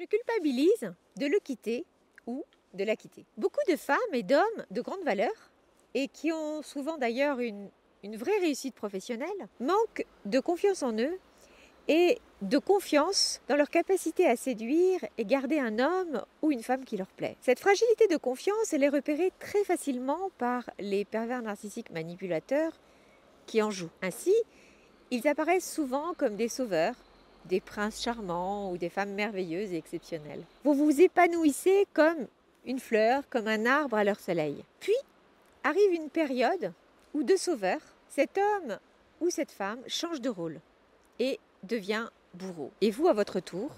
Je culpabilise de le quitter ou de la quitter. Beaucoup de femmes et d'hommes de grande valeur, et qui ont souvent d'ailleurs une, une vraie réussite professionnelle, manquent de confiance en eux et de confiance dans leur capacité à séduire et garder un homme ou une femme qui leur plaît. Cette fragilité de confiance, elle est repérée très facilement par les pervers narcissiques manipulateurs qui en jouent. Ainsi, ils apparaissent souvent comme des sauveurs, des princes charmants ou des femmes merveilleuses et exceptionnelles. Vous vous épanouissez comme une fleur, comme un arbre à leur soleil. Puis arrive une période où de sauveur, cet homme ou cette femme change de rôle et devient bourreau. Et vous, à votre tour,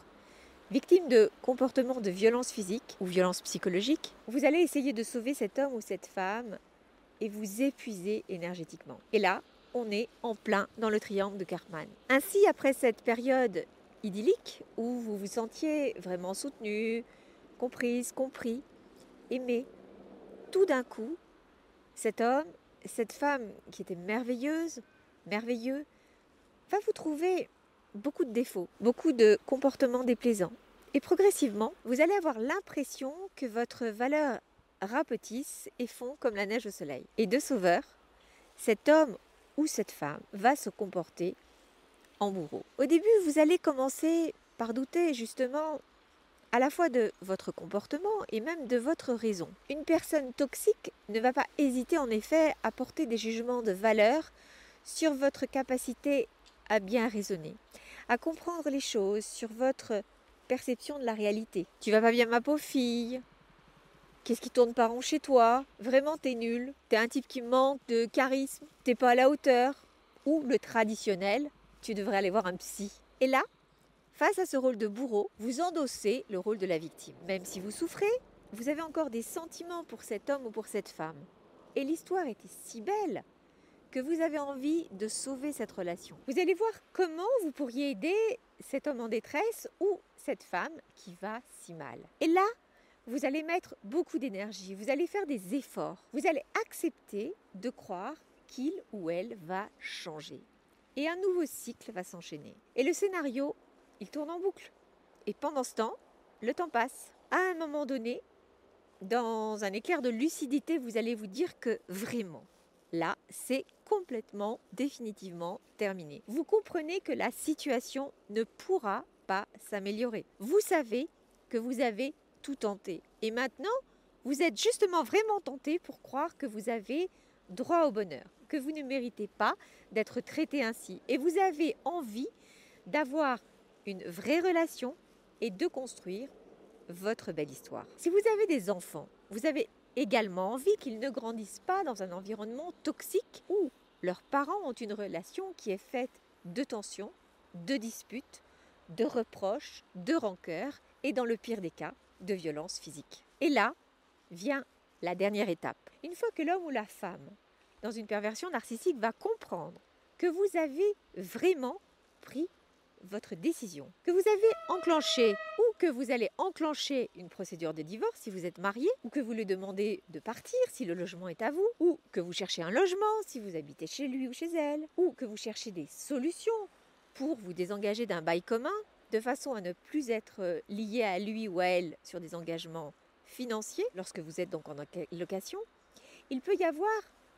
victime de comportements de violence physique ou violence psychologique, vous allez essayer de sauver cet homme ou cette femme et vous épuiser énergétiquement. Et là, on est en plein dans le triangle de Karman. Ainsi, après cette période idyllique où vous vous sentiez vraiment soutenu, comprise, compris, aimé, tout d'un coup, cet homme, cette femme qui était merveilleuse, merveilleux, va vous trouver beaucoup de défauts, beaucoup de comportements déplaisants. Et progressivement, vous allez avoir l'impression que votre valeur rapetisse et fond comme la neige au soleil. Et de sauveur, cet homme cette femme va se comporter en bourreau. Au début, vous allez commencer par douter justement à la fois de votre comportement et même de votre raison. Une personne toxique ne va pas hésiter en effet à porter des jugements de valeur sur votre capacité à bien raisonner, à comprendre les choses, sur votre perception de la réalité. Tu vas pas bien ma pauvre fille, Qu'est-ce qui tourne pas rond chez toi? Vraiment, t'es nul. T'es un type qui manque de charisme. T'es pas à la hauteur. Ou le traditionnel, tu devrais aller voir un psy. Et là, face à ce rôle de bourreau, vous endossez le rôle de la victime. Même si vous souffrez, vous avez encore des sentiments pour cet homme ou pour cette femme. Et l'histoire était si belle que vous avez envie de sauver cette relation. Vous allez voir comment vous pourriez aider cet homme en détresse ou cette femme qui va si mal. Et là, vous allez mettre beaucoup d'énergie, vous allez faire des efforts, vous allez accepter de croire qu'il ou elle va changer. Et un nouveau cycle va s'enchaîner. Et le scénario, il tourne en boucle. Et pendant ce temps, le temps passe. À un moment donné, dans un éclair de lucidité, vous allez vous dire que vraiment, là, c'est complètement, définitivement terminé. Vous comprenez que la situation ne pourra pas s'améliorer. Vous savez que vous avez tout tenté. Et maintenant, vous êtes justement vraiment tenté pour croire que vous avez droit au bonheur, que vous ne méritez pas d'être traité ainsi. Et vous avez envie d'avoir une vraie relation et de construire votre belle histoire. Si vous avez des enfants, vous avez également envie qu'ils ne grandissent pas dans un environnement toxique où leurs parents ont une relation qui est faite de tensions, de disputes, de reproches, de rancœurs et dans le pire des cas, de violence physique. Et là vient la dernière étape. Une fois que l'homme ou la femme, dans une perversion narcissique, va comprendre que vous avez vraiment pris votre décision, que vous avez enclenché ou que vous allez enclencher une procédure de divorce si vous êtes marié, ou que vous lui demandez de partir si le logement est à vous, ou que vous cherchez un logement si vous habitez chez lui ou chez elle, ou que vous cherchez des solutions pour vous désengager d'un bail commun de façon à ne plus être euh, lié à lui ou à elle sur des engagements financiers lorsque vous êtes donc en location, il peut y avoir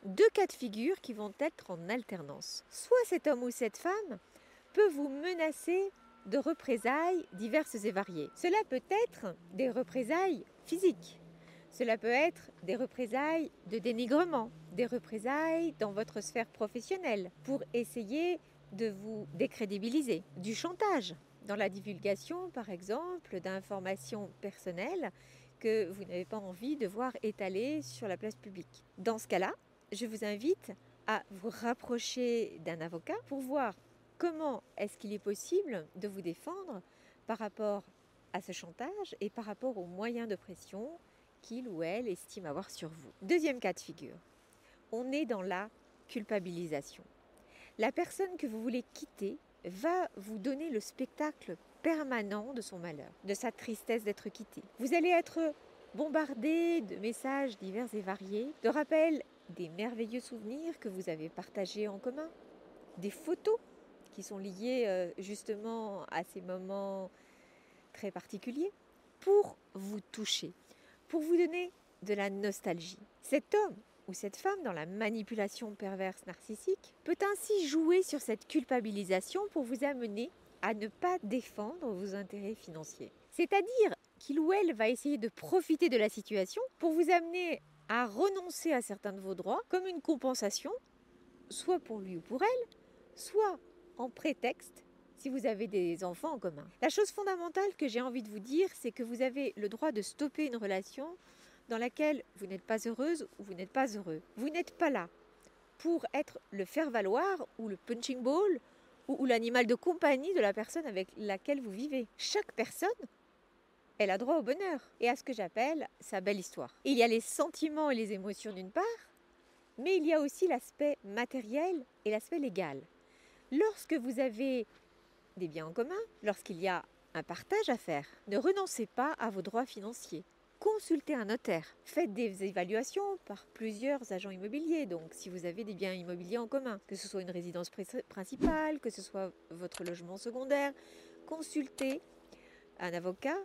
deux cas de figure qui vont être en alternance. Soit cet homme ou cette femme peut vous menacer de représailles diverses et variées. Cela peut être des représailles physiques. Cela peut être des représailles de dénigrement, des représailles dans votre sphère professionnelle pour essayer de vous décrédibiliser, du chantage, dans la divulgation, par exemple, d'informations personnelles que vous n'avez pas envie de voir étalées sur la place publique. Dans ce cas-là, je vous invite à vous rapprocher d'un avocat pour voir comment est-ce qu'il est possible de vous défendre par rapport à ce chantage et par rapport aux moyens de pression qu'il ou elle estime avoir sur vous. Deuxième cas de figure, on est dans la culpabilisation. La personne que vous voulez quitter va vous donner le spectacle permanent de son malheur, de sa tristesse d'être quitté. Vous allez être bombardé de messages divers et variés, de rappels des merveilleux souvenirs que vous avez partagés en commun, des photos qui sont liées euh, justement à ces moments très particulier pour vous toucher, pour vous donner de la nostalgie. Cet homme ou cette femme dans la manipulation perverse narcissique peut ainsi jouer sur cette culpabilisation pour vous amener à ne pas défendre vos intérêts financiers. C'est-à-dire qu'il ou elle va essayer de profiter de la situation pour vous amener à renoncer à certains de vos droits comme une compensation, soit pour lui ou pour elle, soit en prétexte si vous avez des enfants en commun. La chose fondamentale que j'ai envie de vous dire, c'est que vous avez le droit de stopper une relation dans laquelle vous n'êtes pas heureuse ou vous n'êtes pas heureux. Vous n'êtes pas là pour être le faire-valoir ou le punching ball ou, l'animal de compagnie de la personne avec laquelle vous vivez. Chaque personne elle a droit au bonheur et à ce que j'appelle sa belle histoire. Il y a les sentiments et les émotions d'une part, mais il y a aussi l'aspect matériel et l'aspect légal. Lorsque vous avez des biens en commun, lorsqu'il y a un partage à faire, ne renoncez pas à vos droits financiers. Consultez un notaire. Faites des évaluations par plusieurs agents immobiliers. Donc, si vous avez des biens immobiliers en commun, que ce soit une résidence principale, que ce soit votre logement secondaire, consultez un avocat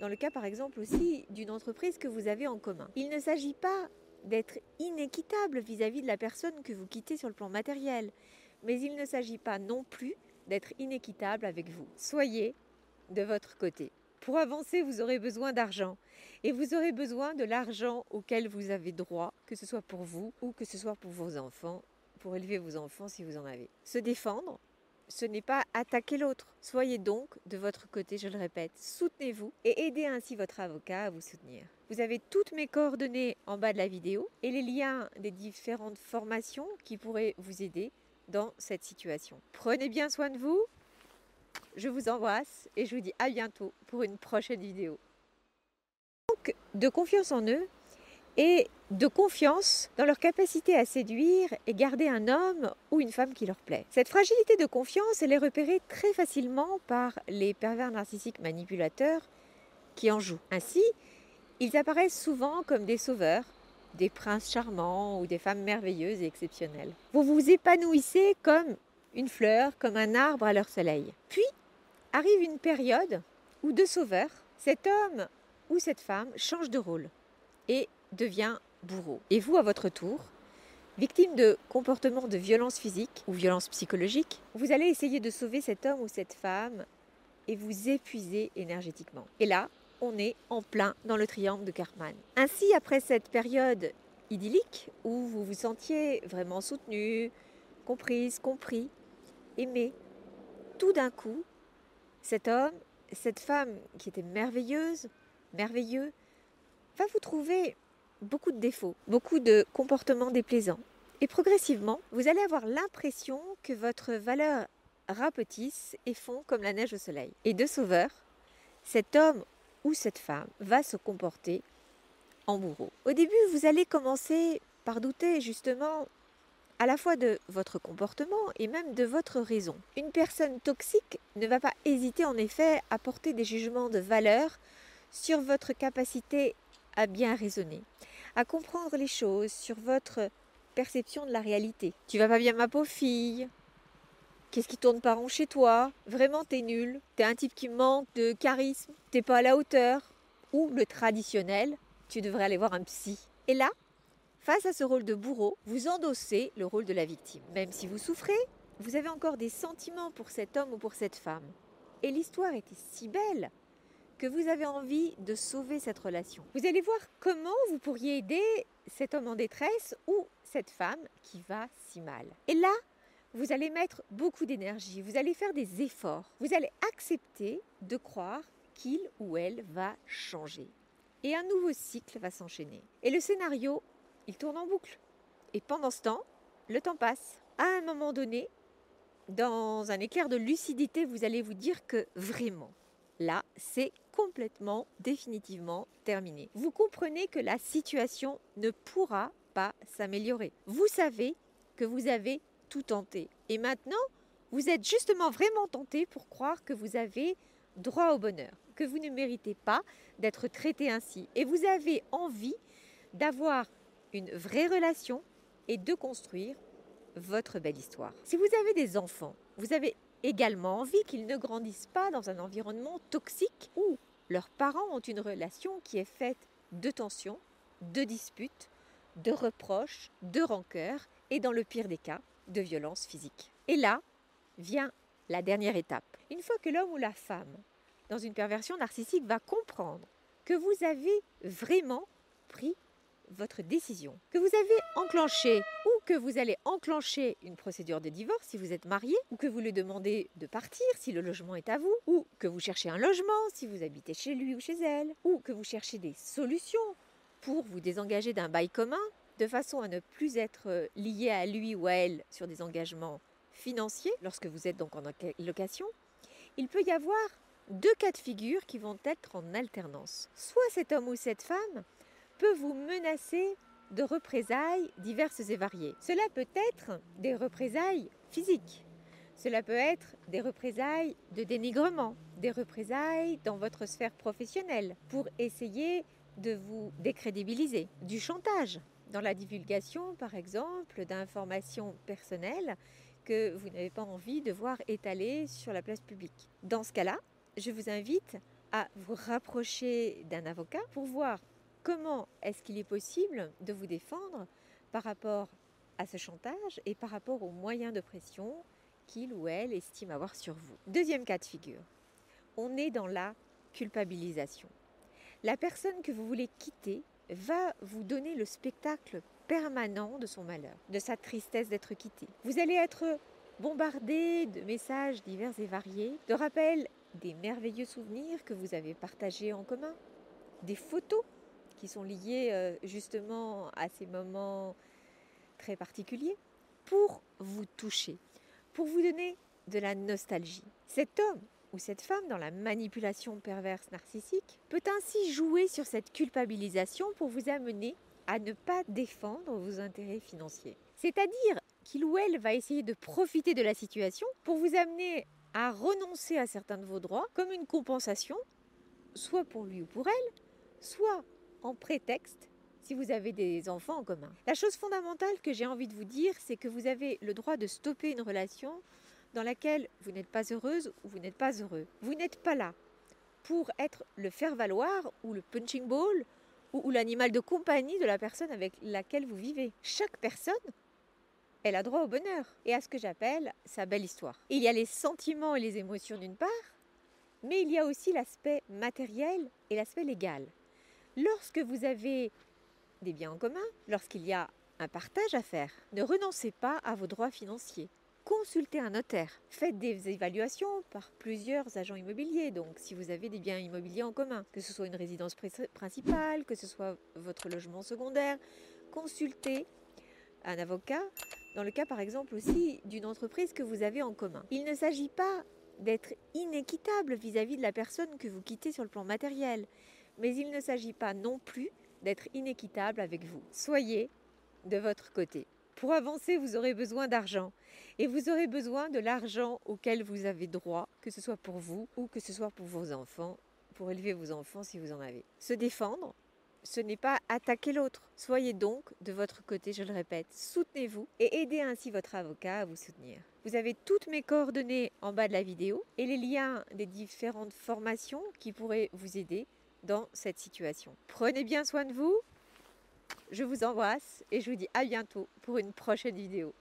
dans le cas par exemple aussi d'une entreprise que vous avez en commun. Il ne s'agit pas d'être inéquitable vis-à-vis de la personne que vous quittez sur le plan matériel, mais il ne s'agit pas non plus d'être inéquitable avec vous. Soyez de votre côté. Pour avancer, vous aurez besoin d'argent. Et vous aurez besoin de l'argent auquel vous avez droit, que ce soit pour vous ou que ce soit pour vos enfants, pour élever vos enfants si vous en avez. Se défendre, ce n'est pas attaquer l'autre. Soyez donc de votre côté, je le répète. Soutenez-vous et aidez ainsi votre avocat à vous soutenir. Vous avez toutes mes coordonnées en bas de la vidéo et les liens des différentes formations qui pourraient vous aider dans cette situation. Prenez bien soin de vous. Je vous embrasse et je vous dis à bientôt pour une prochaine vidéo. Donc, de confiance en eux, et de confiance dans leur capacité à séduire et garder un homme ou une femme qui leur plaît. Cette fragilité de confiance, elle est repérée très facilement par les pervers narcissiques manipulateurs qui en jouent. Ainsi, ils apparaissent souvent comme des sauveurs, des princes charmants ou des femmes merveilleuses et exceptionnelles. Vous vous épanouissez comme une fleur, comme un arbre à leur soleil. Puis arrive une période où de sauveur, cet homme ou cette femme change de rôle et devient bourreau. Et vous, à votre tour, victime de comportements de violence physique ou violence psychologique, vous allez essayer de sauver cet homme ou cette femme et vous épuiser énergétiquement. Et là, on est en plein dans le triangle de Cartman. Ainsi, après cette période idyllique où vous vous sentiez vraiment soutenu, comprise, compris, aimé, tout d'un coup, cet homme, cette femme qui était merveilleuse, merveilleux, va vous trouver beaucoup de défauts, beaucoup de comportements déplaisants. Et progressivement, vous allez avoir l'impression que votre valeur rapetisse et fond comme la neige au soleil. Et de sauveur, cet homme ou cette femme va se comporter en bourreau. Au début, vous allez commencer par douter justement à la fois de votre comportement et même de votre raison. Une personne toxique ne va pas hésiter en effet à porter des jugements de valeur sur votre capacité à bien raisonner à comprendre les choses sur votre perception de la réalité. Tu vas pas bien ma pauvre fille Qu'est-ce qui tourne pas rond chez toi? Vraiment t'es nul T'es un type qui manque de charisme T'es pas à la hauteur Ou le traditionnel, tu devrais aller voir un psy. Et là, face à ce rôle de bourreau, vous endossez le rôle de la victime. Même si vous souffrez, vous avez encore des sentiments pour cet homme ou pour cette femme. Et l'histoire était si belle que vous avez envie de sauver cette relation. Vous allez voir comment vous pourriez aider cet homme en détresse ou cette femme qui va si mal. Et là, vous allez mettre beaucoup d'énergie, vous allez faire des efforts, vous allez accepter de croire qu'il ou elle va changer. Et un nouveau cycle va s'enchaîner. Et le scénario, il tourne en boucle. Et pendant ce temps, le temps passe. À un moment donné, dans un éclair de lucidité, vous allez vous dire que vraiment, là, c'est complètement, définitivement terminé. Vous comprenez que la situation ne pourra pas s'améliorer. Vous savez que vous avez tout tenté. Et maintenant, vous êtes justement vraiment tenté pour croire que vous avez droit au bonheur, que vous ne méritez pas d'être traité ainsi. Et vous avez envie d'avoir une vraie relation et de construire votre belle histoire. Si vous avez des enfants, vous avez également envie qu'ils ne grandissent pas dans un environnement toxique où leurs parents ont une relation qui est faite de tensions, de disputes, de reproches, de rancœurs et dans le pire des cas, de violences physiques. Et là vient la dernière étape. Une fois que l'homme ou la femme, dans une perversion narcissique, va comprendre que vous avez vraiment pris votre décision, que vous avez enclenché ou que vous allez enclencher une procédure de divorce si vous êtes marié, ou que vous lui demandez de partir si le logement est à vous, ou que vous cherchez un logement si vous habitez chez lui ou chez elle, ou que vous cherchez des solutions pour vous désengager d'un bail commun de façon à ne plus être lié à lui ou à elle sur des engagements financiers lorsque vous êtes donc en location, il peut y avoir deux cas de figure qui vont être en alternance. Soit cet homme ou cette femme peut vous menacer de représailles diverses et variées. Cela peut être des représailles physiques. Cela peut être des représailles de dénigrement, des représailles dans votre sphère professionnelle pour essayer de vous décrédibiliser, du chantage dans la divulgation par exemple d'informations personnelles que vous n'avez pas envie de voir étalées sur la place publique. Dans ce cas-là, je vous invite à vous rapprocher d'un avocat pour voir comment est-ce qu'il est possible de vous défendre par rapport à ce chantage et par rapport aux moyens de pression qu'il ou elle estime avoir sur vous? Deuxième cas de figure, on est dans la culpabilisation. La personne que vous voulez quitter va vous donner le spectacle permanent de son malheur, de sa tristesse d'être quitté. Vous allez être bombardé de messages divers et variés, de rappels des merveilleux souvenirs que vous avez partagés en commun, des photos qui sont liées euh, justement à ces moments très particuliers, pour vous toucher, pour vous donner de la nostalgie. Cet homme ou cette femme dans la manipulation perverse narcissique peut ainsi jouer sur cette culpabilisation pour vous amener à ne pas défendre vos intérêts financiers. C'est-à-dire qu'il ou elle va essayer de profiter de la situation pour vous amener à renoncer à certains de vos droits comme une compensation, soit pour lui ou pour elle, soit en prétexte si vous avez des enfants en commun. La chose fondamentale que j'ai envie de vous dire, c'est que vous avez le droit de stopper une relation dans laquelle vous n'êtes pas heureuse ou vous n'êtes pas heureux. Vous n'êtes pas là pour être le faire-valoir ou le punching ball ou, l'animal de compagnie de la personne avec laquelle vous vivez. Chaque personne elle a droit au bonheur et à ce que j'appelle sa belle histoire. Il y a les sentiments et les émotions d'une part, mais il y a aussi l'aspect matériel et l'aspect légal. Lorsque vous avez des biens en commun, lorsqu'il y a un partage à faire, ne renoncez pas à vos droits financiers. Consultez un notaire. Faites des évaluations par plusieurs agents immobiliers. Donc, si vous avez des biens immobiliers en commun, que ce soit une résidence principale, que ce soit votre logement secondaire, consultez un avocat dans le cas par exemple aussi d'une entreprise que vous avez en commun. Il ne s'agit pas d'être inéquitable vis-à-vis de la personne que vous quittez sur le plan matériel, mais il ne s'agit pas non plus d'être inéquitable avec vous. Soyez de votre côté. Pour avancer, vous aurez besoin d'argent. Et vous aurez besoin de l'argent auquel vous avez droit, que ce soit pour vous ou que ce soit pour vos enfants, pour élever vos enfants si vous en avez. Se défendre, ce n'est pas attaquer l'autre. Soyez donc de votre côté, je le répète, soutenez-vous et aidez ainsi votre avocat à vous soutenir. Vous avez toutes mes coordonnées en bas de la vidéo et les liens des différentes formations qui pourraient vous aider dans cette situation. Prenez bien soin de vous, je vous embrasse et je vous dis à bientôt pour une prochaine vidéo.